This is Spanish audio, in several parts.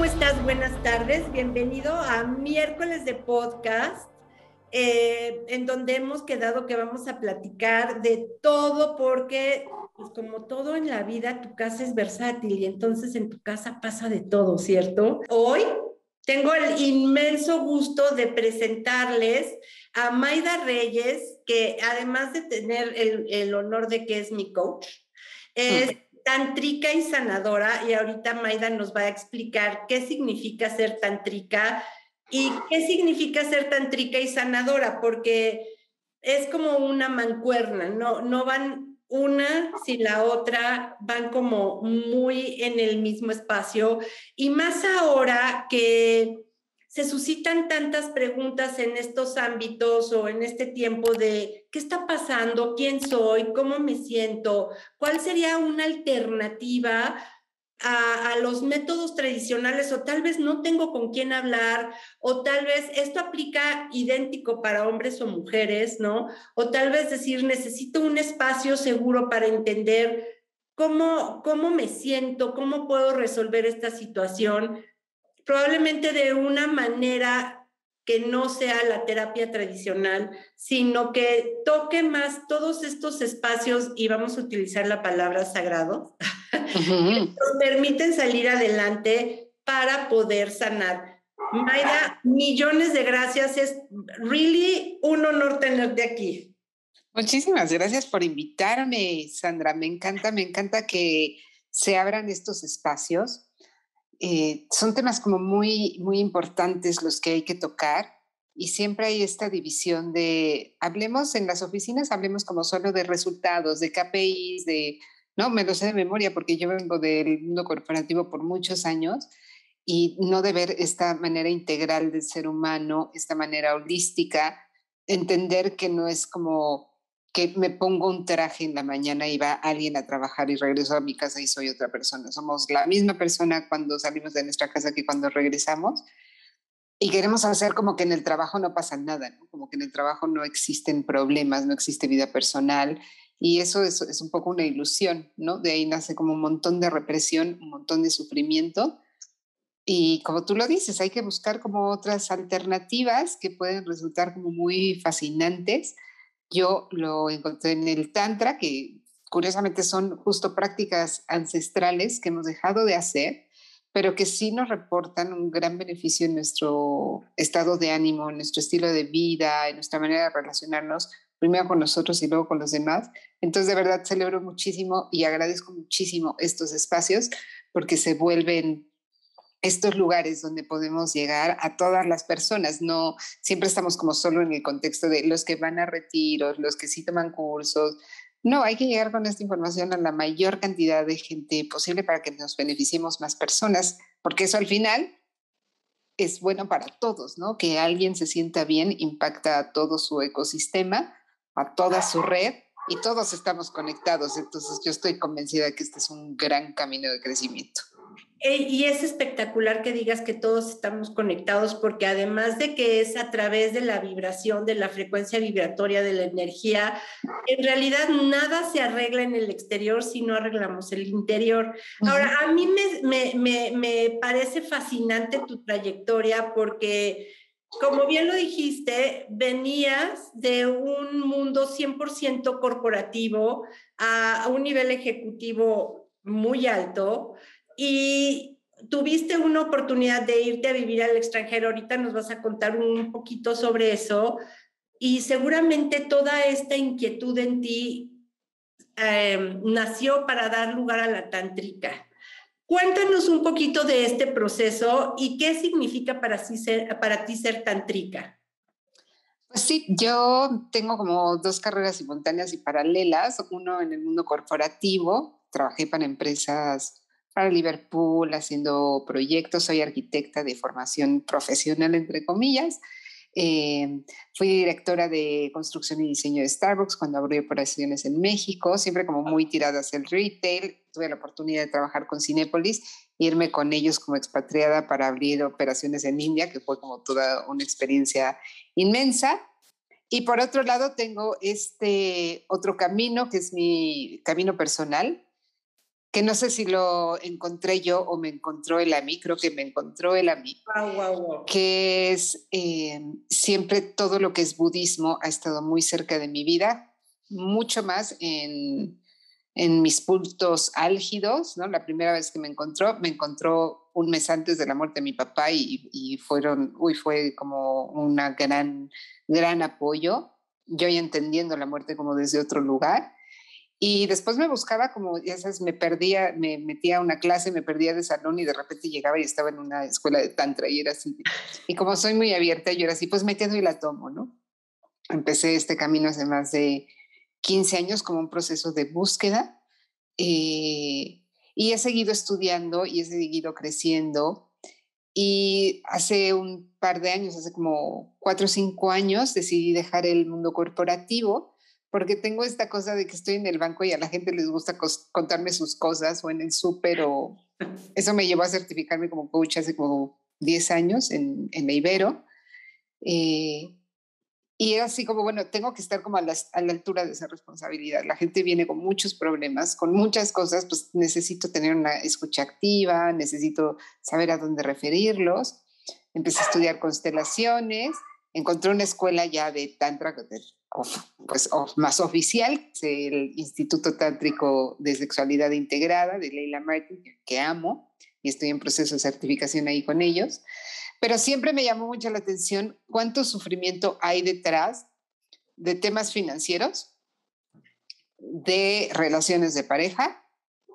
¿cómo estás? Buenas tardes. Bienvenido a miércoles de podcast, eh, en donde hemos quedado que vamos a platicar de todo, porque pues, como todo en la vida, tu casa es versátil y entonces en tu casa pasa de todo, ¿cierto? Hoy tengo el inmenso gusto de presentarles a Maida Reyes, que además de tener el honor de que es mi coach, es tantrica y sanadora y ahorita Maida nos va a explicar qué significa ser tantrica y qué significa ser tantrica y sanadora, porque es como una mancuerna, no, no van una sin la otra, van como muy en el mismo espacio y más ahora que se suscitan tantas preguntas en estos ámbitos o en este tiempo de qué está pasando, quién soy, cómo me siento, cuál sería una alternativa a, los métodos tradicionales o tal vez no tengo con quién hablar o tal vez esto aplica idéntico para hombres o mujeres, ¿no? O tal vez decir, necesito un espacio seguro para entender cómo, cómo me siento, cómo puedo resolver esta situación probablemente de una manera que no sea la terapia tradicional, sino que toque más todos estos espacios, y vamos a utilizar la palabra sagrado, nos permiten salir adelante para poder sanar. Mayra, millones de gracias. Es really un honor tenerte aquí. Muchísimas gracias por invitarme, Sandra. Me encanta, me encanta que se abran estos espacios eh, son temas como muy, muy importantes los que hay que tocar y siempre hay esta división de, hablemos en las oficinas, hablemos como solo de resultados, de KPIs, de, no, me lo sé de memoria porque yo vengo del mundo corporativo por muchos años y no de ver esta manera integral del ser humano, esta manera holística, entender que no es como que me pongo un traje en la mañana y va alguien a trabajar y regreso a mi casa y soy otra persona. Somos la misma persona cuando salimos de nuestra casa que cuando regresamos. Y queremos hacer como que en el trabajo no pasa nada, como que en el trabajo no existen problemas, no existe vida personal. Y eso es, es un poco una ilusión, ¿no? De ahí nace como un montón de represión, un montón de sufrimiento. Y como tú lo dices, hay que buscar como otras alternativas que pueden resultar como muy fascinantes yo lo encontré en el Tantra, que curiosamente son justo prácticas ancestrales que hemos dejado de hacer, pero que sí nos reportan un gran beneficio en nuestro estado de ánimo, en nuestro estilo de vida, en nuestra manera de relacionarnos, primero con nosotros y luego con los demás. Entonces, de verdad, celebro muchísimo y agradezco muchísimo estos espacios porque se vuelven estos lugares donde podemos llegar a todas las personas. No siempre estamos como solo en el contexto de los que van a retiros, los que sí toman cursos. No, hay que llegar con esta información a la mayor cantidad de gente posible para que nos beneficiemos más personas, porque eso al final es bueno para todos, ¿no? Que alguien se sienta bien impacta a todo su ecosistema, a toda su red y todos estamos conectados. Entonces yo estoy convencida que este es un gran camino de crecimiento. Y es espectacular que digas que todos estamos conectados porque además de que es a través de la vibración, de la frecuencia vibratoria, de la energía, en realidad nada se arregla en el exterior si no arreglamos el interior. Ahora, a mí me, me, me parece fascinante tu trayectoria porque... Como bien lo dijiste, venías de un mundo 100% corporativo a un nivel ejecutivo muy alto, y tuviste una oportunidad de irte a vivir al extranjero, ahorita nos vas a contar un poquito sobre eso, y seguramente toda esta inquietud en ti em, nació para dar lugar a la tantrica. Cuéntanos un poquito de este proceso y qué significa para, para ti ser tantrica. Pues sí, yo tengo como dos carreras simultáneas y paralelas, uno en el mundo corporativo, trabajé para empresas para Liverpool haciendo proyectos. Soy arquitecta de formación profesional, entre comillas. Eh, fui directora de construcción y diseño de Starbucks cuando abrió operaciones en México, siempre como muy tirada hacia el retail. Tuve la oportunidad de trabajar con Cinépolis, irme con ellos como expatriada para abrir operaciones en India, que fue como toda una experiencia inmensa. Y por otro lado, tengo este otro camino que es mi camino personal, que no sé si lo encontré yo o me encontró el AMI, creo que me encontró el AMI, que es eh, siempre todo lo que es budismo ha estado muy cerca de mi vida, mucho más en, en mis puntos álgidos, ¿no? La primera vez que me encontró, me encontró un mes antes de la muerte de mi papá y, y fueron, uy, fue como una gran, gran apoyo, yo ya entendiendo la muerte como desde otro lugar y después me buscaba como, ya sabes, me perdía, me metía a una clase, me perdía de salón y de repente llegaba y estaba en una escuela de tantra y era así. Y como soy muy abierta, yo era así, pues me quedo y la tomo, ¿no? Empecé este camino hace más de 15 años como un proceso de búsqueda eh, y he seguido estudiando y he seguido creciendo. Y hace un par de años, hace como cuatro o cinco años, decidí dejar el mundo corporativo porque tengo esta cosa de que estoy en el banco y a la gente les gusta contarme sus cosas o en el súper o eso me llevó a certificarme como coach hace como 10 años en, en la Ibero. Eh, y era así como, bueno, tengo que estar como a, a, la altura de esa responsabilidad. La gente viene con muchos problemas, con muchas cosas, pues necesito tener una escucha activa, necesito saber a dónde referirlos. Empecé a estudiar constelaciones, encontré una escuela ya de Tantra, pues más oficial, el Instituto Tántrico de Sexualidad Integrada de Leila Martin, que amo y estoy en proceso de certificación ahí con ellos. Pero siempre me llamó mucho la atención cuánto sufrimiento hay detrás de temas financieros, de relaciones de pareja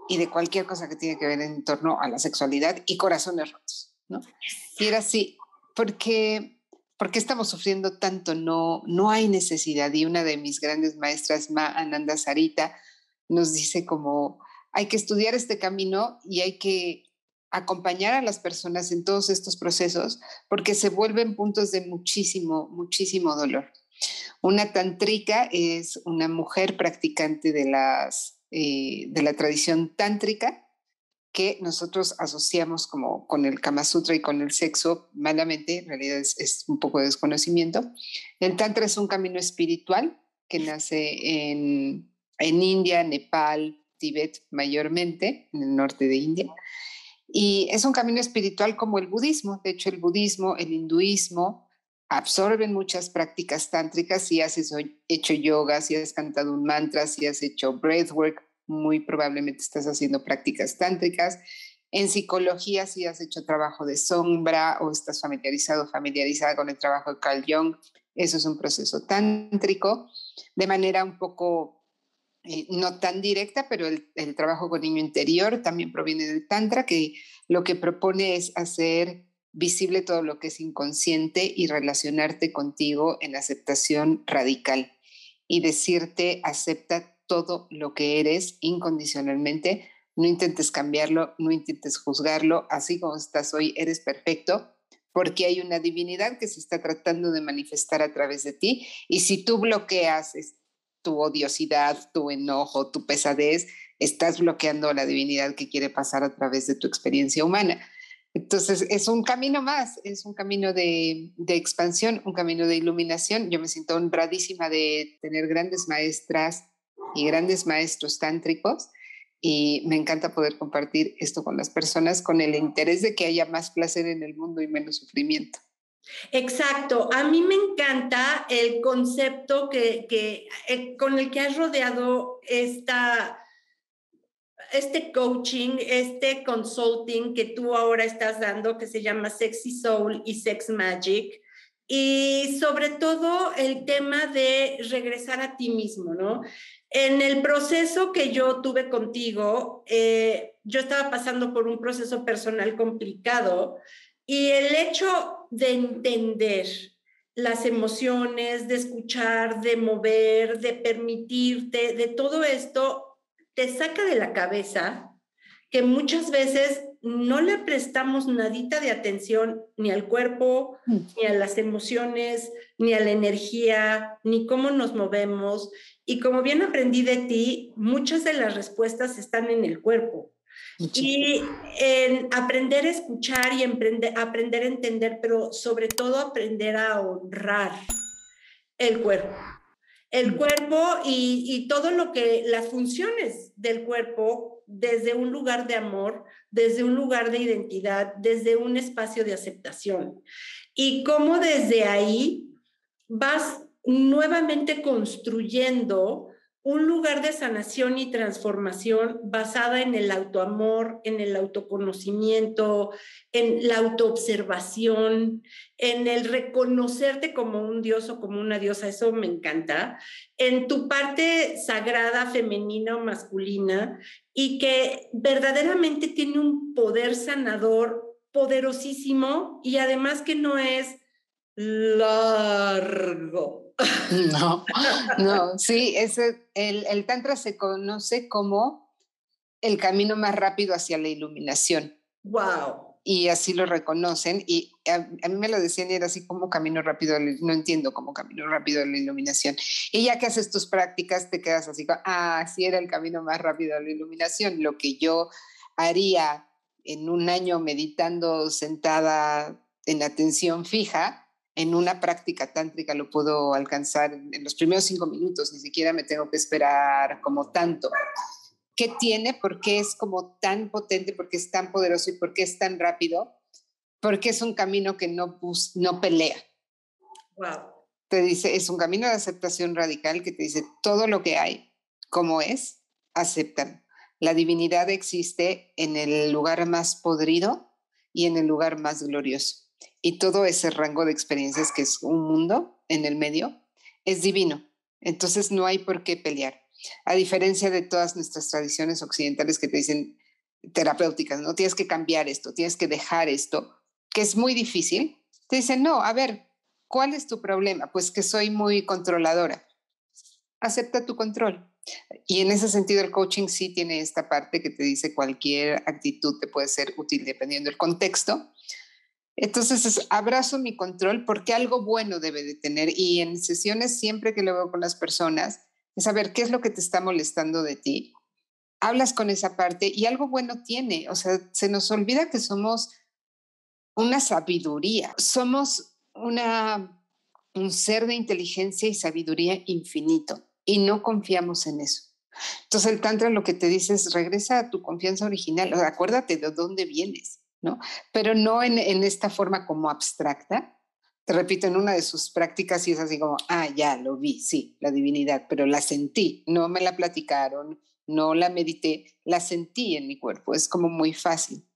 y de cualquier cosa que tiene que ver en torno a la sexualidad y corazones rotos, ¿no? Y era así, porque ¿por qué estamos sufriendo tanto? No, no hay necesidad. Y una de mis grandes maestras, Ma Ananda Sarita, nos dice como hay que estudiar este camino y hay que acompañar a las personas en todos estos procesos porque se vuelven puntos de muchísimo, muchísimo dolor. Una tantrica es una mujer practicante de, las, eh, de la tradición tántrica que nosotros asociamos como con el Kama Sutra y con el sexo malamente, en realidad es, un poco de desconocimiento. El Tantra es un camino espiritual que nace en, en India, Nepal, Tíbet mayormente, en el norte de India. Y es un camino espiritual como el budismo. De hecho, el budismo, el hinduismo absorben muchas prácticas tántricas. Si has hecho yoga, si has cantado un mantra, si has hecho breathwork, muy probablemente estás haciendo prácticas tántricas. En psicología, si has hecho trabajo de sombra o estás familiarizado, familiarizada con el trabajo de Carl Jung, eso es un proceso tántrico, de manera un poco eh, no tan directa, pero el, el, trabajo con niño interior también proviene del Tantra, que lo que propone es hacer visible todo lo que es inconsciente y relacionarte contigo en aceptación radical y decirte, acepta todo lo que eres incondicionalmente. No intentes cambiarlo, no intentes juzgarlo. Así como estás hoy, eres perfecto porque hay una divinidad que se está tratando de manifestar a través de ti. Y si tú bloqueas tu odiosidad, tu enojo, tu pesadez, estás bloqueando la divinidad que quiere pasar a través de tu experiencia humana. Entonces, es un camino más, es un camino de, de, expansión, un camino de iluminación. Yo me siento honradísima de tener grandes maestras y grandes maestros tántricos y me encanta poder compartir esto con las personas con el interés de que haya más placer en el mundo y menos sufrimiento. Exacto, a mí me encanta el concepto que, que eh, con el que has rodeado esta, este coaching, este consulting que tú ahora estás dando, que se llama Sexy Soul y Sex Magic, y sobre todo el tema de regresar a ti mismo, ¿no? En el proceso que yo tuve contigo, eh, yo estaba pasando por un proceso personal complicado y el hecho de entender las emociones, de escuchar, de mover, de permitirte, de todo esto, te saca de la cabeza que muchas veces no le prestamos nadita de atención ni al cuerpo, mm. ni a las emociones, ni a la energía, ni cómo nos movemos. Y como bien aprendí de ti, muchas de las respuestas están en el cuerpo. Y en aprender a escuchar y aprender a entender, pero sobre todo aprender a honrar el cuerpo. El cuerpo y, y todo lo que, las funciones del cuerpo desde un lugar de amor, desde un lugar de identidad, desde un espacio de aceptación. Y cómo desde ahí vas nuevamente construyendo un lugar de sanación y transformación basada en el autoamor, en el autoconocimiento, en la autoobservación, en el reconocerte como un dios o como una diosa, eso me encanta, en tu parte sagrada, femenina o masculina, y que verdaderamente tiene un poder sanador poderosísimo y además que no es largo No, no, sí, ese, el, el Tantra se conoce como el camino más rápido hacia la iluminación. Wow. Y así lo reconocen. Y a, mí me lo decían y era así como camino rápido, no entiendo cómo camino rápido a la iluminación. Y ya que haces tus prácticas, te quedas así, ah, sí era el camino más rápido a la iluminación. Lo que yo haría en un año meditando sentada en atención fija, en una práctica tántrica lo puedo alcanzar en los primeros cinco minutos, ni siquiera me tengo que esperar como tanto. ¿Qué tiene? ¿Por qué es como tan potente? ¿Por qué es tan poderoso? ¿Y por qué es tan rápido? Porque es un camino que no, no pelea. Wow. Te dice, es un camino de aceptación radical que te dice todo lo que hay, como es, aceptan. La divinidad existe en el lugar más podrido y en el lugar más glorioso y todo ese rango de experiencias que es un mundo en el medio, es divino. Entonces no hay por qué pelear. A diferencia de todas nuestras tradiciones occidentales que te dicen terapéuticas, no tienes que cambiar esto, tienes que dejar esto, que es muy difícil. Te dicen, no, a ver, ¿cuál es tu problema? Pues que soy muy controladora. Acepta tu control. Y en ese sentido el coaching sí tiene esta parte que te dice cualquier actitud te puede ser útil dependiendo del contexto, entonces, abrazo mi control porque algo bueno debe de tener. Y en sesiones, siempre que lo veo con las personas, es saber qué es lo que te está molestando de ti. Hablas con esa parte y algo bueno tiene. O sea, se nos olvida que somos una sabiduría. Somos una, un ser de inteligencia y sabiduría infinito y no confiamos en eso. Entonces el Tantra lo que te dice es regresa a tu confianza original, acuérdate de dónde vienes pero no en, esta forma como abstracta. Te repito, en una de sus prácticas y es así como, ah, ya lo vi, sí, la divinidad, pero la sentí, no me la platicaron, no la medité, la sentí en mi cuerpo, es como muy fácil.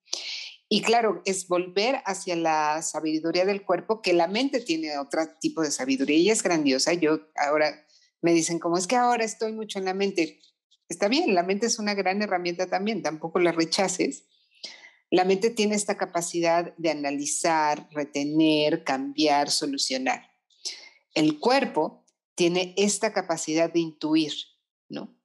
Y claro, es volver hacia la sabiduría del cuerpo, que la mente tiene otro tipo de sabiduría y es grandiosa. Yo ahora me dicen, como es que ahora estoy mucho en la mente. Está bien, la mente es una gran herramienta también, tampoco la rechaces, la mente tiene esta capacidad de analizar, retener, cambiar, solucionar. El cuerpo tiene esta capacidad de intuir, ¿no?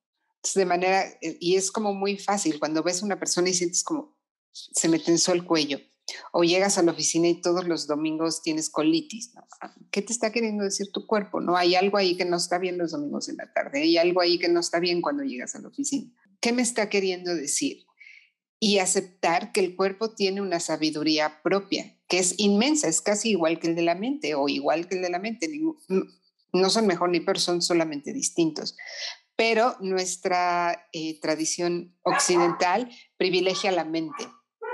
de manera, eh, y es como muy fácil, cuando ves a una persona y sientes como se me tensó el cuello, o llegas a la oficina y todos los domingos tienes colitis, ¿no? Ah, ¿Qué te está queriendo decir tu cuerpo? No hay algo ahí que no está bien los domingos en la tarde, hay algo ahí que no está bien cuando llegas a la oficina. ¿Qué me está queriendo decir? Y aceptar que el cuerpo tiene una sabiduría propia, que es inmensa, es casi igual que el de la mente o igual que el de la mente. No son mejor ni peor, son solamente distintos. Pero nuestra eh, tradición occidental privilegia la mente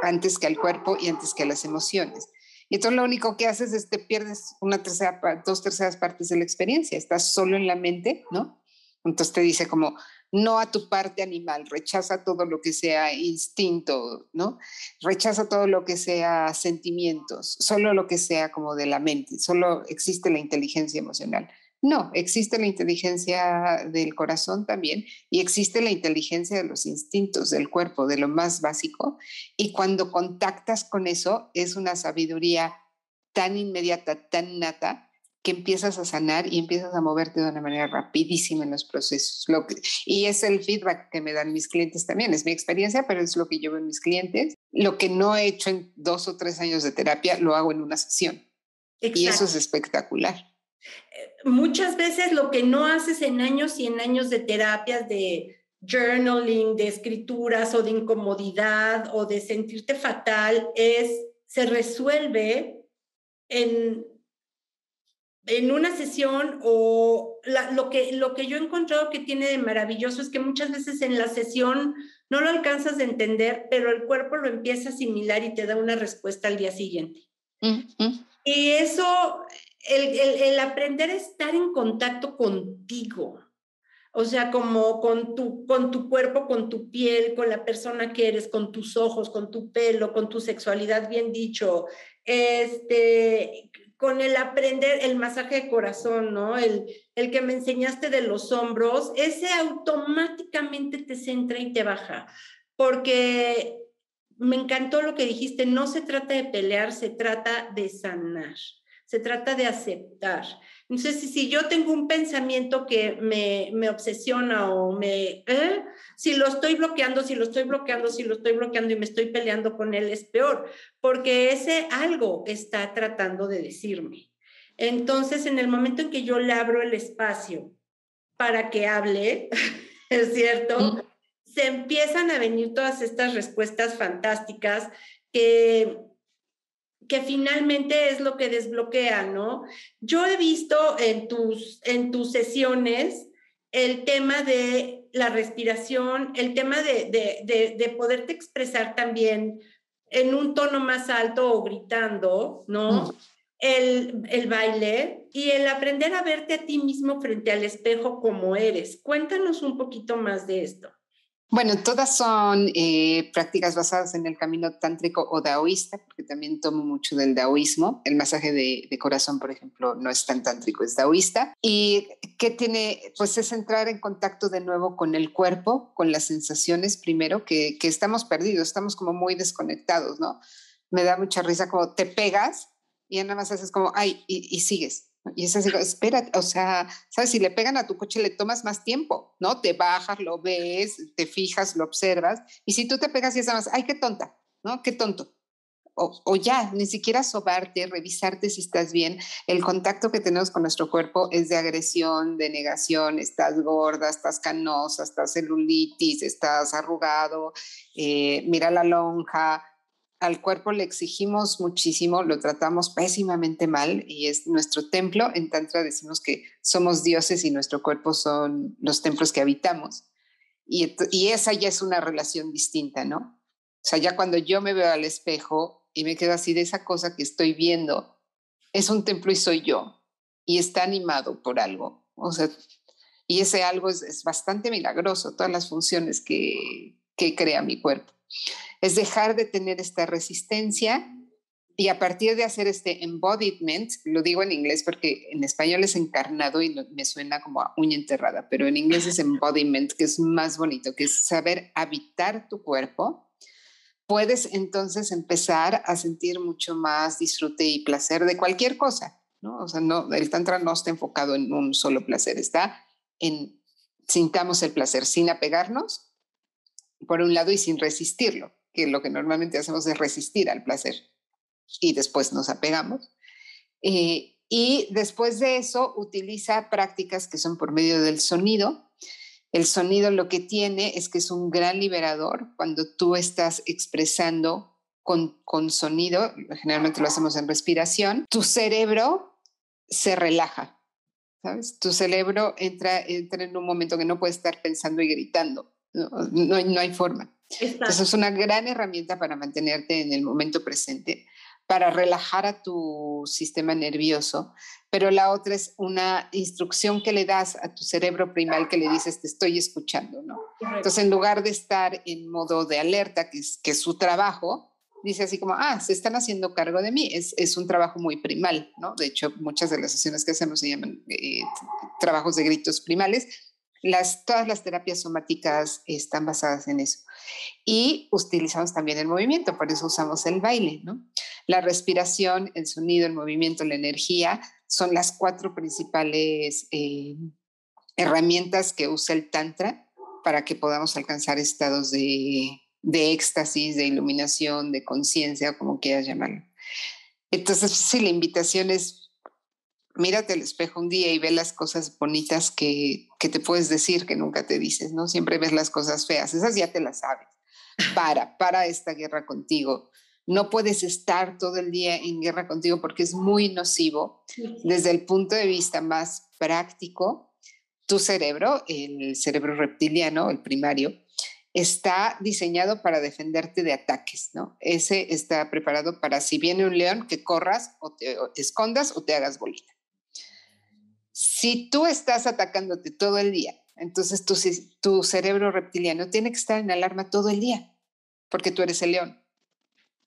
antes que al cuerpo y antes que las emociones. Y entonces lo único que haces es te pierdes una tercera, dos terceras partes de la experiencia, estás solo en la mente, ¿no? Entonces te dice como, no a tu parte animal, rechaza todo lo que sea instinto, ¿no? Rechaza todo lo que sea sentimientos, solo lo que sea como de la mente, solo existe la inteligencia emocional. No, existe la inteligencia del corazón también y existe la inteligencia de los instintos del cuerpo, de lo más básico. Y cuando contactas con eso, es una sabiduría tan inmediata, tan nata, que empiezas a sanar y empiezas a moverte de una manera rapidísima en los procesos. Lo y es el feedback que me dan mis clientes también. Es mi experiencia, pero es lo que yo veo en mis clientes. Lo que no he hecho en dos o tres años de terapia, lo hago en una sesión. Y eso es espectacular. Eh, muchas veces lo que no haces en años y en años de terapias de journaling, de escrituras o de incomodidad o de sentirte fatal es, se resuelve en en una sesión o lo, que, lo que yo he encontrado que tiene de maravilloso es que muchas veces en la sesión no lo alcanzas a entender, pero el cuerpo lo empieza a asimilar y te da una respuesta al día siguiente. Y eso, el, el, aprender a estar en contacto contigo, o sea, como con tu, con tu cuerpo, con tu piel, con la persona que eres, con tus ojos, con tu pelo, con tu sexualidad, bien dicho, este, con el aprender el masaje de corazón, ¿no? El, el que me enseñaste de los hombros, ese automáticamente te centra y te baja, porque me encantó lo que dijiste, no se trata de pelear, se trata de sanar, se trata de aceptar. Entonces, si, yo tengo un pensamiento que me, me obsesiona o me... ¿eh? Si lo estoy bloqueando, si lo estoy bloqueando, si lo estoy bloqueando y me estoy peleando con él, es peor, porque ese algo está tratando de decirme. Entonces, en el momento en que yo le abro el espacio para que hable, es cierto, se empiezan a venir todas estas respuestas fantásticas que que finalmente es lo que desbloquea, ¿no? Yo he visto en tus, en tus sesiones el tema de la respiración, el tema de, de, de, poderte expresar también en un tono más alto o gritando, ¿no? Mm. El, el, baile y el aprender a verte a ti mismo frente al espejo como eres. Cuéntanos un poquito más de esto. Bueno, todas son eh, prácticas basadas en el camino tántrico o daoísta, porque también tomo mucho del daoísmo. El masaje de, corazón, por ejemplo, no es tan tántrico, es daoísta. Y que tiene, pues es entrar en contacto de nuevo con el cuerpo, con las sensaciones primero, que, que estamos perdidos, estamos como muy desconectados, ¿no? Me da mucha risa como te pegas y nada más haces como, ay, y sigues y es así, espera, o sea, ¿sabes? Si le pegan a tu coche, le tomas más tiempo, ¿no? Te bajas, lo ves, te fijas, lo observas. Y si tú te pegas y es más, ay, qué tonta, ¿no? Qué tonto. O, o, ya, ni siquiera sobarte, revisarte si estás bien. El contacto que tenemos con nuestro cuerpo es de agresión, de negación. Estás gorda, estás canosa, estás celulitis, estás arrugado, eh, mira la lonja, al cuerpo le exigimos muchísimo, lo tratamos pésimamente mal y es nuestro templo. En Tantra decimos que somos dioses y nuestro cuerpo son los templos que habitamos. Y, esa ya es una relación distinta, ¿no? O sea, ya cuando yo me veo al espejo y me quedo así de esa cosa que estoy viendo, es un templo y soy yo. Y está animado por algo. O sea, y ese algo es, es bastante milagroso, todas las funciones que, que crea mi cuerpo es dejar de tener esta resistencia y a partir de hacer este embodiment, lo digo en inglés porque en español es encarnado y me suena como a uña enterrada, pero en inglés es embodiment, que es más bonito, que es saber habitar tu cuerpo, puedes entonces empezar a sentir mucho más disfrute y placer de cualquier cosa, ¿no? O sea, no, el tantra no está enfocado en un solo placer, está en sintamos el placer sin apegarnos, por un lado, y sin resistirlo que lo que normalmente hacemos es resistir al placer y después nos apegamos. Eh, y después de eso utiliza prácticas que son por medio del sonido. El sonido lo que tiene es que es un gran liberador cuando tú estás expresando con, con sonido, generalmente lo hacemos en respiración, tu cerebro se relaja, ¿sabes? Tu cerebro entra, entra en un momento que no puede estar pensando y gritando, no, no, no hay forma. Entonces es una gran herramienta para mantenerte en el momento presente, para relajar a tu sistema nervioso, pero la otra es una instrucción que le das a tu cerebro primal que le dices, te estoy escuchando, ¿no? Entonces en lugar de estar en modo de alerta, que es, que es su trabajo, dice así como, ah, se están haciendo cargo de mí, es, es, un trabajo muy primal, ¿no? De hecho, muchas de las sesiones que hacemos se llaman eh, trabajos de gritos primales, las, todas las terapias somáticas están basadas en eso. Y utilizamos también el movimiento, por eso usamos el baile, ¿no? La respiración, el sonido, el movimiento, la energía son las cuatro principales eh, herramientas que usa el Tantra para que podamos alcanzar estados de, de éxtasis, de iluminación, de conciencia, como quieras llamarlo. Entonces, sí, la invitación es mírate al espejo un día y ve las cosas bonitas que, que, te puedes decir que nunca te dices, ¿no? Siempre ves las cosas feas, esas ya te las sabes. Para, para esta guerra contigo. no puedes estar todo el día en guerra contigo porque es muy nocivo. Desde el punto de vista más práctico, tu cerebro, el cerebro reptiliano, el primario, está diseñado para defenderte de ataques, ¿no? Ese está preparado para si viene un león que corras o te, escondas o te hagas bolita. Si tú estás atacándote todo el día, entonces tu, tu cerebro reptiliano tiene que estar en alarma todo el día, porque tú eres el león,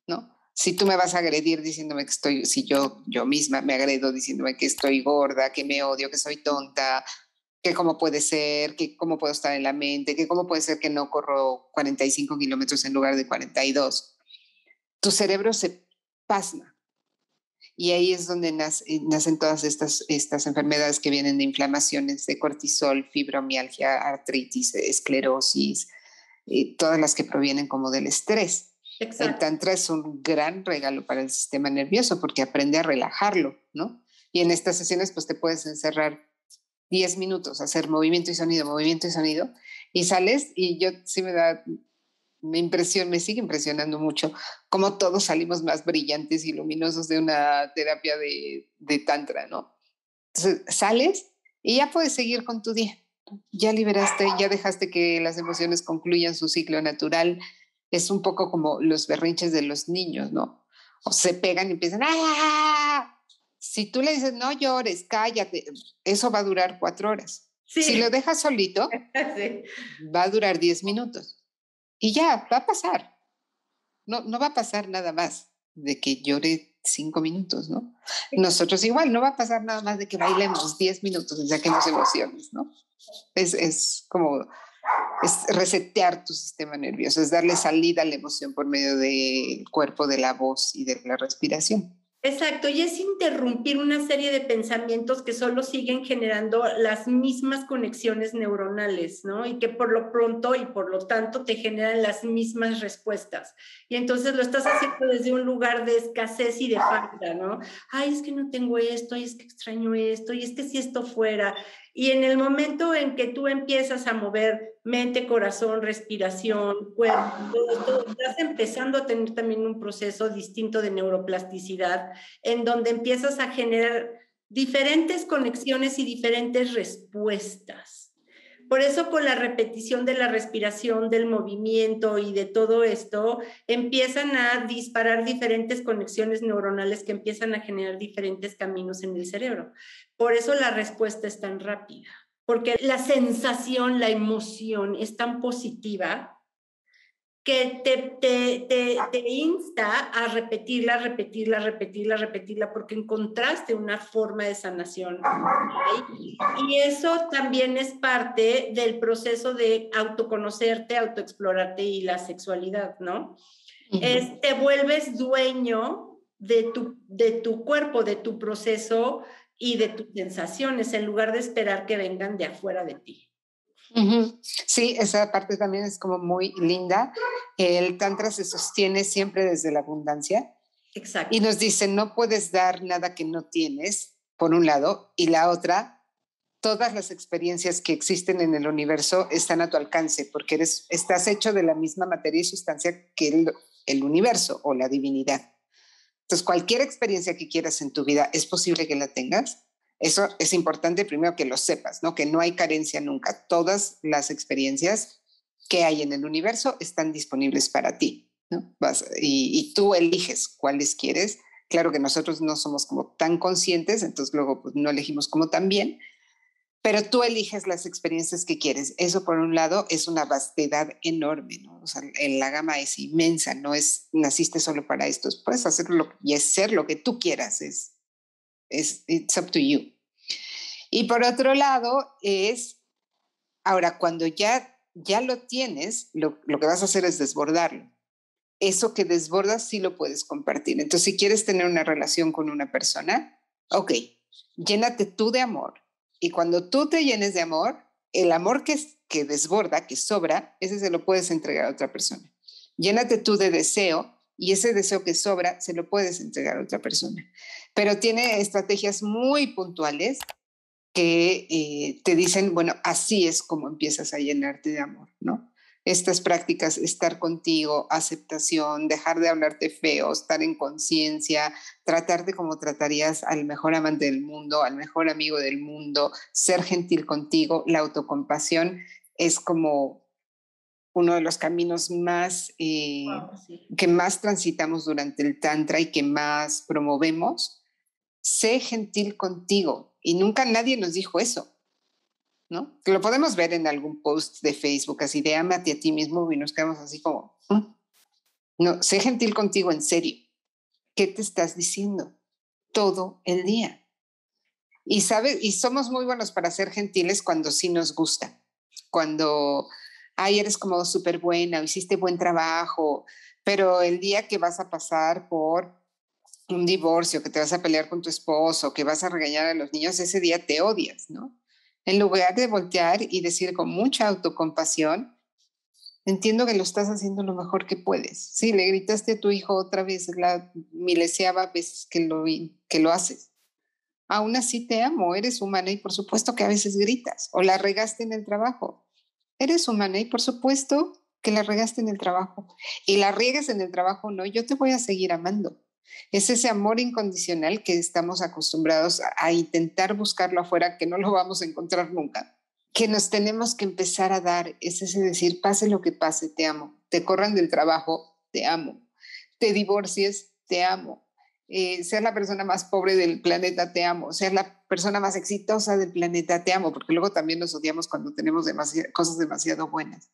¿no? Si tú me vas a agredir diciéndome que estoy, si yo, yo misma me agredo diciéndome que estoy gorda, que me odio, que soy tonta, que cómo puede ser, que cómo puedo estar en la mente, que cómo puede ser que no corro 45 kilómetros en lugar de 42. Tu cerebro se pasma. Y ahí es donde eh, nacen todas estas, estas enfermedades que vienen de inflamaciones de cortisol, fibromialgia, artritis, esclerosis, y todas las que provienen como del estrés. El tantra es un gran regalo para el sistema nervioso porque aprende a relajarlo, ¿no? Y en estas sesiones pues te puedes encerrar 10 minutos, hacer movimiento y sonido, movimiento y sonido, y sales y yo sí me da, me impresiona, me sigue impresionando mucho cómo todos salimos más brillantes y luminosos de una terapia de, de tantra, ¿no? Entonces, sales y ya puedes seguir con tu día. Ya liberaste, ya dejaste que las emociones concluyan su ciclo natural. Es un poco como los berrinches de los niños, ¿no? O se pegan y empiezan, ¡ah! Si tú le dices, no llores, cállate, eso va a durar cuatro horas. Si lo dejas solito, va a durar diez minutos. Y ya, va a pasar. No, no va a pasar nada más de que llore cinco minutos, ¿no? Nosotros igual, no va a pasar nada más de que bailemos diez minutos y saquemos emociones, ¿no? Es, es como es resetear tu sistema nervioso, es darle salida a la emoción por medio del cuerpo, de la voz y de la respiración. Exacto, y es interrumpir una serie de pensamientos que solo siguen generando las mismas conexiones neuronales, ¿no? Y que por lo pronto y por lo tanto te generan las mismas respuestas. Y entonces lo estás haciendo desde un lugar de escasez y de falta, ¿no? Ay, es que no tengo esto, ay, es que extraño esto, y es que si esto fuera. Y en el momento en que tú empiezas a mover mente, corazón, respiración, cuerpo, todo, estás empezando a tener también un proceso distinto de neuroplasticidad, en donde empiezas a generar diferentes conexiones y diferentes respuestas. Por eso con la repetición de la respiración, del movimiento y de todo esto, empiezan a disparar diferentes conexiones neuronales que empiezan a generar diferentes caminos en el cerebro. Por eso la respuesta es tan rápida, porque la sensación, la emoción es tan positiva que te, te, te, te, insta a repetirla, repetirla, repetirla, repetirla, porque encontraste una forma de sanación. Y eso también es parte del proceso de autoconocerte, autoexplorarte y la sexualidad, ¿no? es, te vuelves dueño de tu, de tu cuerpo, de tu proceso y de tus sensaciones, en lugar de esperar que vengan de afuera de ti. Sí, esa parte también es como muy linda. El Tantra se sostiene siempre desde la abundancia. Exacto. Y nos dice, no puedes dar nada que no tienes, por un lado, y la otra, todas las experiencias que existen en el universo están a tu alcance, porque eres, estás hecho de la misma materia y sustancia que el, el universo o la divinidad. Entonces, cualquier experiencia que quieras en tu vida, es posible que la tengas eso es importante primero que lo sepas, ¿no? Que no hay carencia nunca. Todas las experiencias que hay en el universo están disponibles para ti, ¿no? Vas, y, tú eliges cuáles quieres. Claro que nosotros no somos como tan conscientes, entonces luego pues, no elegimos como tan bien, pero tú eliges las experiencias que quieres. Eso por un lado es una vastedad enorme, ¿no? O sea, la gama es inmensa, no es naciste solo para esto, puedes hacerlo y ser lo que tú quieras, es es it's up to you. Y por otro lado es, ahora cuando ya, ya lo tienes, lo, lo que vas a hacer es desbordarlo. Eso que desbordas sí lo puedes compartir. Entonces, si quieres tener una relación con una persona, ok, llénate tú de amor. Y cuando tú te llenes de amor, el amor que, que desborda, que sobra, ese se lo puedes entregar a otra persona. Llénate tú de deseo y ese deseo que sobra se lo puedes entregar a otra persona. Pero tiene estrategias muy puntuales que eh, te dicen, bueno, así es como empiezas a llenarte de amor, ¿no? estas prácticas, estar contigo, aceptación, dejar de hablarte feo, estar en conciencia, tratarte como tratarías al mejor amante del mundo, al mejor amigo del mundo, ser gentil contigo, la autocompasión es como uno de los caminos más eh, que más transitamos durante el tantra y que más promovemos. Sé gentil contigo y nunca nadie nos dijo eso. ¿no? lo podemos ver en algún post de Facebook, así de amate a ti mismo y nos quedamos así como, mm". no, sé gentil contigo en serio. ¿Qué te estás diciendo? Todo el día. Y sabes, y somos muy buenos para ser gentiles cuando sí nos gusta, cuando, ay, eres como súper buena, hiciste buen trabajo, pero el día que vas a pasar por un divorcio, que te vas a pelear con tu esposo, que vas a regañar a los niños, ese día te odias, ¿no? En lugar de voltear y decir con mucha autocompasión, entiendo que lo estás haciendo lo mejor que puedes. Sí, le gritaste a tu hijo otra vez, la mileseaba veces que lo, que lo haces. Aún así te amo, eres humana y por supuesto que a veces gritas o la regaste en el trabajo. Eres humana y por supuesto que la regaste en el trabajo. Y la riegues en el trabajo, no, yo te voy a seguir amando. Es ese amor incondicional que estamos acostumbrados a, intentar buscarlo afuera, que no lo vamos a encontrar nunca, que nos tenemos que empezar a dar. Es ese decir, pase lo que pase, te amo. Te corran del trabajo, te amo. Te divorcies, te amo. Eh, seas la persona más pobre del planeta, te amo. Seas la persona más exitosa del planeta, te amo, porque luego también nos odiamos cuando tenemos cosas demasiado buenas.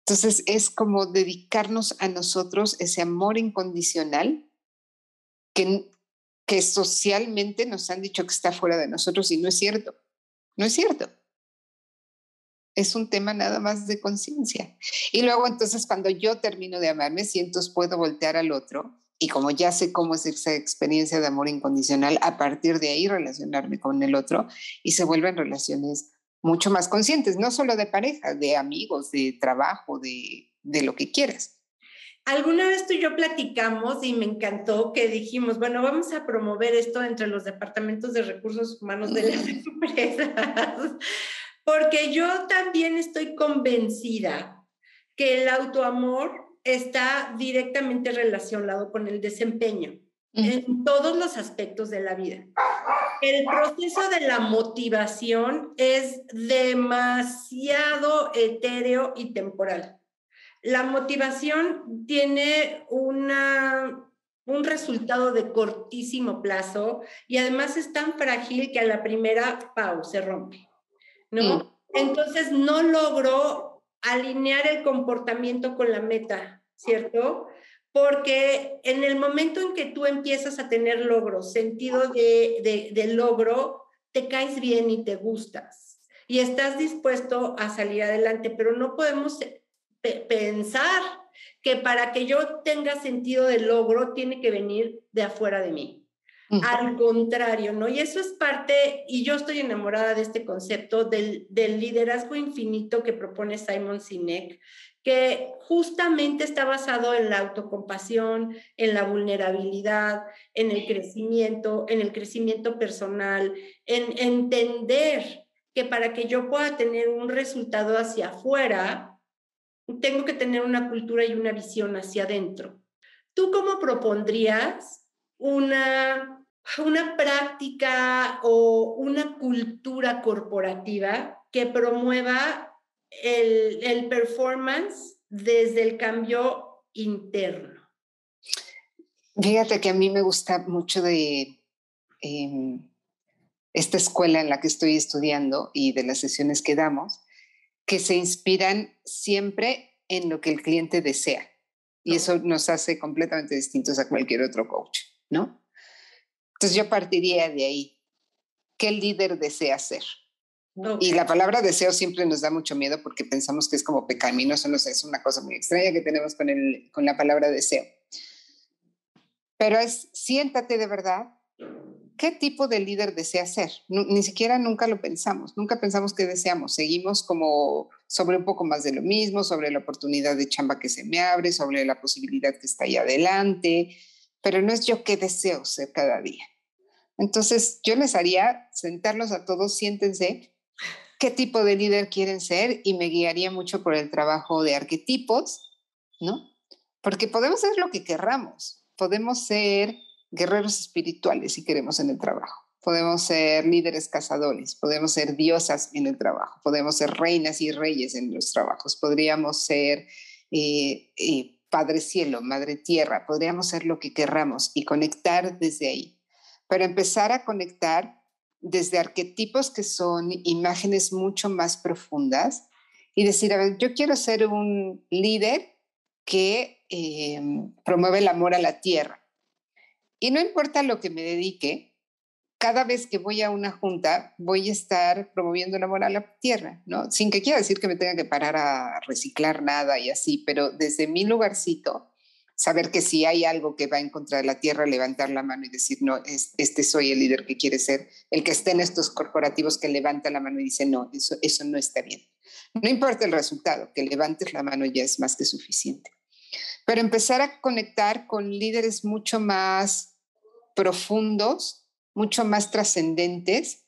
Entonces es como dedicarnos a nosotros ese amor incondicional que, socialmente nos han dicho que está fuera de nosotros y no es cierto. No es cierto. Es un tema nada más de conciencia. Y luego entonces cuando yo termino de amarme, siento puedo voltear al otro y como ya sé cómo es esa experiencia de amor incondicional, a partir de ahí relacionarme con el otro y se vuelven relaciones mucho más conscientes, no solo de pareja, de amigos, de trabajo, de, de lo que quieras. Alguna vez tú y yo platicamos y me encantó que dijimos, bueno, vamos a promover esto entre los departamentos de recursos humanos de las empresas, porque yo también estoy convencida que el autoamor está directamente relacionado con el desempeño en todos los aspectos de la vida. El proceso de la motivación es demasiado etéreo y temporal. La motivación tiene una, un resultado de cortísimo plazo y además es tan frágil que a la primera, pau, se rompe, ¿no? Entonces no logro alinear el comportamiento con la meta, ¿cierto? Porque en el momento en que tú empiezas a tener logros, sentido de, de logro, te caes bien y te gustas y estás dispuesto a salir adelante, pero no podemos pensar que para que yo tenga sentido de logro tiene que venir de afuera de mí. Al contrario, ¿no? Y eso es parte, y yo estoy enamorada de este concepto del, del liderazgo infinito que propone Simon Sinek, que justamente está basado en la autocompasión, en la vulnerabilidad, en el crecimiento, en el crecimiento personal, en entender que para que yo pueda tener un resultado hacia afuera, tengo que tener una cultura y una visión hacia adentro. ¿Tú cómo propondrías una, una práctica o una cultura corporativa que promueva el, el performance desde el cambio interno? Fíjate que a mí me gusta mucho de em, esta escuela en la que estoy estudiando y de las sesiones que damos, que se inspiran siempre en lo que el cliente desea. Y eso nos hace completamente distintos a cualquier otro coach, ¿no? Entonces yo partiría de ahí. ¿Qué líder desea ser? Y la palabra deseo siempre nos da mucho miedo porque pensamos que es como pecaminoso, no sé, es una cosa muy extraña que tenemos con, el, con la palabra deseo. Pero es siéntate de verdad ¿qué tipo de líder desea ser? Ni siquiera nunca lo pensamos, nunca pensamos qué deseamos. Seguimos como sobre un poco más de lo mismo, sobre la oportunidad de chamba que se me abre, sobre la posibilidad que está ahí adelante, pero no es yo qué deseo ser cada día. Entonces, yo les haría sentarlos a todos, siéntense qué tipo de líder quieren ser y me guiaría mucho por el trabajo de arquetipos, ¿no? Porque podemos ser lo que querramos, podemos ser guerreros espirituales si queremos en el trabajo, podemos ser líderes cazadores, podemos ser diosas en el trabajo, podemos ser reinas y reyes en los trabajos, podríamos ser eh, eh, Padre Cielo, Madre Tierra, podríamos ser lo que querramos y conectar desde ahí. Pero empezar a conectar desde arquetipos que son imágenes mucho más profundas y decir, a ver, yo quiero ser un líder que eh, promueve el amor a la tierra. Y no importa lo que me dedique, cada vez que voy a una junta voy a estar promoviendo el amor a la tierra, ¿no? Sin que quiera decir que me tenga que parar a reciclar nada y así, pero desde mi lugarcito, saber que si hay algo que va en contra de la tierra, levantar la mano y decir, no, este soy el líder que quiere ser, el que esté en estos corporativos que levanta la mano y dice, no, eso, eso no está bien. No importa el resultado, que levantes la mano ya es más que suficiente. Pero empezar a conectar con líderes mucho más profundos, mucho más trascendentes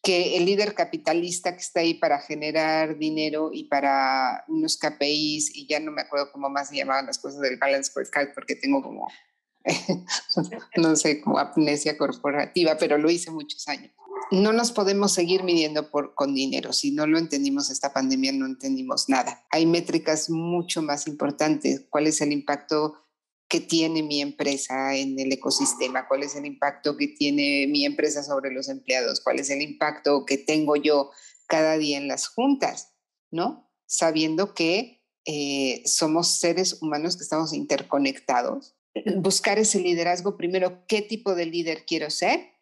que el líder capitalista que está ahí para generar dinero y para unos KPIs, y ya no me acuerdo cómo más se llamaban las cosas del balance scorecard porque tengo como, no sé, como amnesia corporativa, pero lo hice muchos años. No nos podemos seguir midiendo por, con dinero. Si no lo entendimos esta pandemia, no entendimos nada. Hay métricas mucho más importantes. ¿Cuál es el impacto que tiene mi empresa en el ecosistema, cuál es el impacto que tiene mi empresa sobre los empleados, cuál es el impacto que tengo yo cada día en las juntas, ¿no? Sabiendo que eh, somos seres humanos que estamos interconectados. Buscar ese liderazgo, primero, qué tipo de líder quiero ser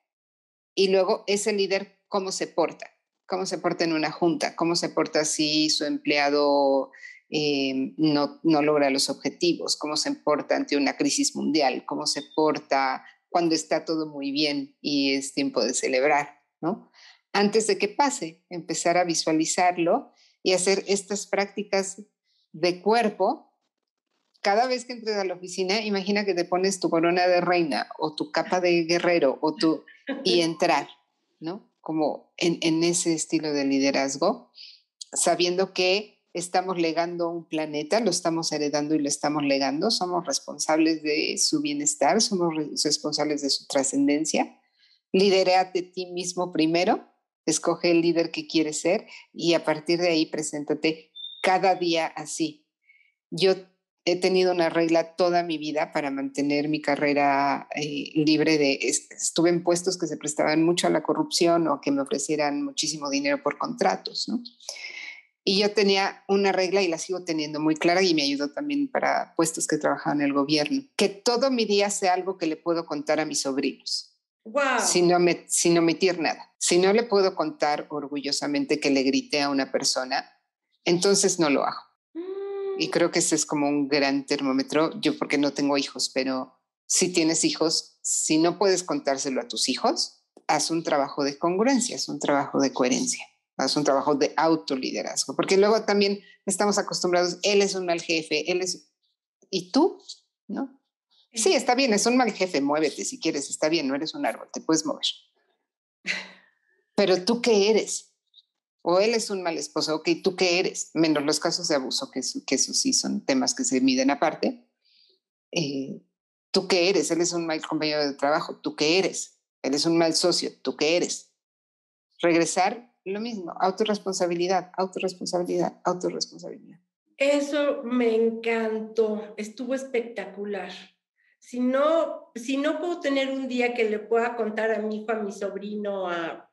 y luego ese líder, cómo se porta, cómo se porta en una junta, cómo se porta si su empleado eh, no, no logra los objetivos, cómo se porta ante una crisis mundial, cómo se porta cuando está todo muy bien y es tiempo de celebrar, ¿no? Antes de que pase, empezar a visualizarlo y hacer estas prácticas de cuerpo. Cada vez que entres a la oficina, imagina que te pones tu corona de reina o tu capa de guerrero o tu, y entrar, ¿no? Como en, en ese estilo de liderazgo, sabiendo que estamos legando un planeta, lo estamos heredando y lo estamos legando, somos responsables de su bienestar, somos responsables de su trascendencia. Lideréate a ti mismo primero, escoge el líder que quieres ser y a partir de ahí preséntate cada día así. Yo he tenido una regla toda mi vida para mantener mi carrera eh, libre de, estuve en puestos que se prestaban mucho a la corrupción o que me ofrecieran muchísimo dinero por contratos, ¿no? Y yo tenía una regla y la sigo teniendo muy clara y me ayudó también para puestos que trabajaba en el gobierno, que todo mi día sea algo que le puedo contar a mis sobrinos. Wow. Sin, me, sin omitir nada. Si no le puedo contar orgullosamente que le grité a una persona, entonces no lo hago. Y creo que ese es como un gran termómetro. Yo porque no tengo hijos, pero si tienes hijos, si no puedes contárselo a tus hijos, haz un trabajo de congruencia, haz un trabajo de coherencia es un trabajo de autoliderazgo, porque luego también estamos acostumbrados, él es un mal jefe, él es... ¿Y tú? ¿No? Sí, está bien, es un mal jefe, muévete si quieres, está bien, no eres un árbol, te puedes mover. Pero tú qué eres? O él es un mal esposo, ok, ¿tú qué eres? Menos los casos de abuso, que eso, que eso sí son temas que se miden aparte. Eh, ¿Tú qué eres? Él es un mal compañero de trabajo, ¿tú qué eres? Él es un mal socio, ¿tú qué eres? Regresar lo mismo, autorresponsabilidad, autorresponsabilidad, autorresponsabilidad. Eso me encantó, estuvo espectacular. Si no, si no puedo tener un día que le pueda contar a mi hijo, a mi sobrino, a...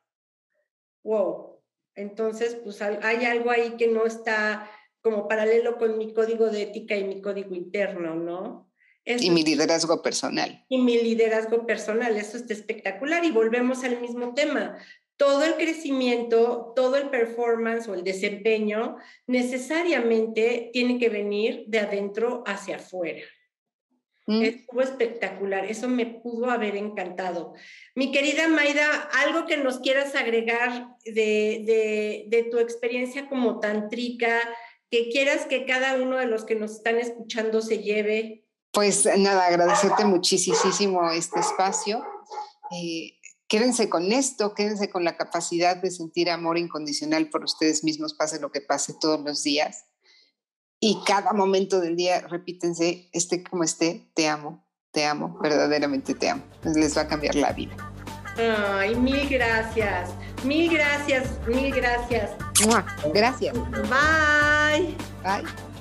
Wow, entonces pues hay algo ahí que no está como paralelo con mi código de ética y mi código interno, ¿no? y mi liderazgo personal. Y mi liderazgo personal, eso está espectacular. Y volvemos al mismo tema todo el crecimiento, todo el performance o el desempeño necesariamente tiene que venir de adentro hacia afuera. Mm. Estuvo espectacular, eso me pudo haber encantado. Mi querida Maida, algo que nos quieras agregar de, de tu experiencia como tantrica, que quieras que cada uno de los que nos están escuchando se lleve. Pues nada, agradecerte muchísimo este espacio. Eh, quédense con esto, quédense con la capacidad de sentir amor incondicional por ustedes mismos, pase lo que pase todos los días. Y cada momento del día repítense, esté como esté, te amo, te amo, verdaderamente te amo. Les va a cambiar la vida. Ay, mil gracias, mil gracias, mil gracias. Gracias. Bye. Bye.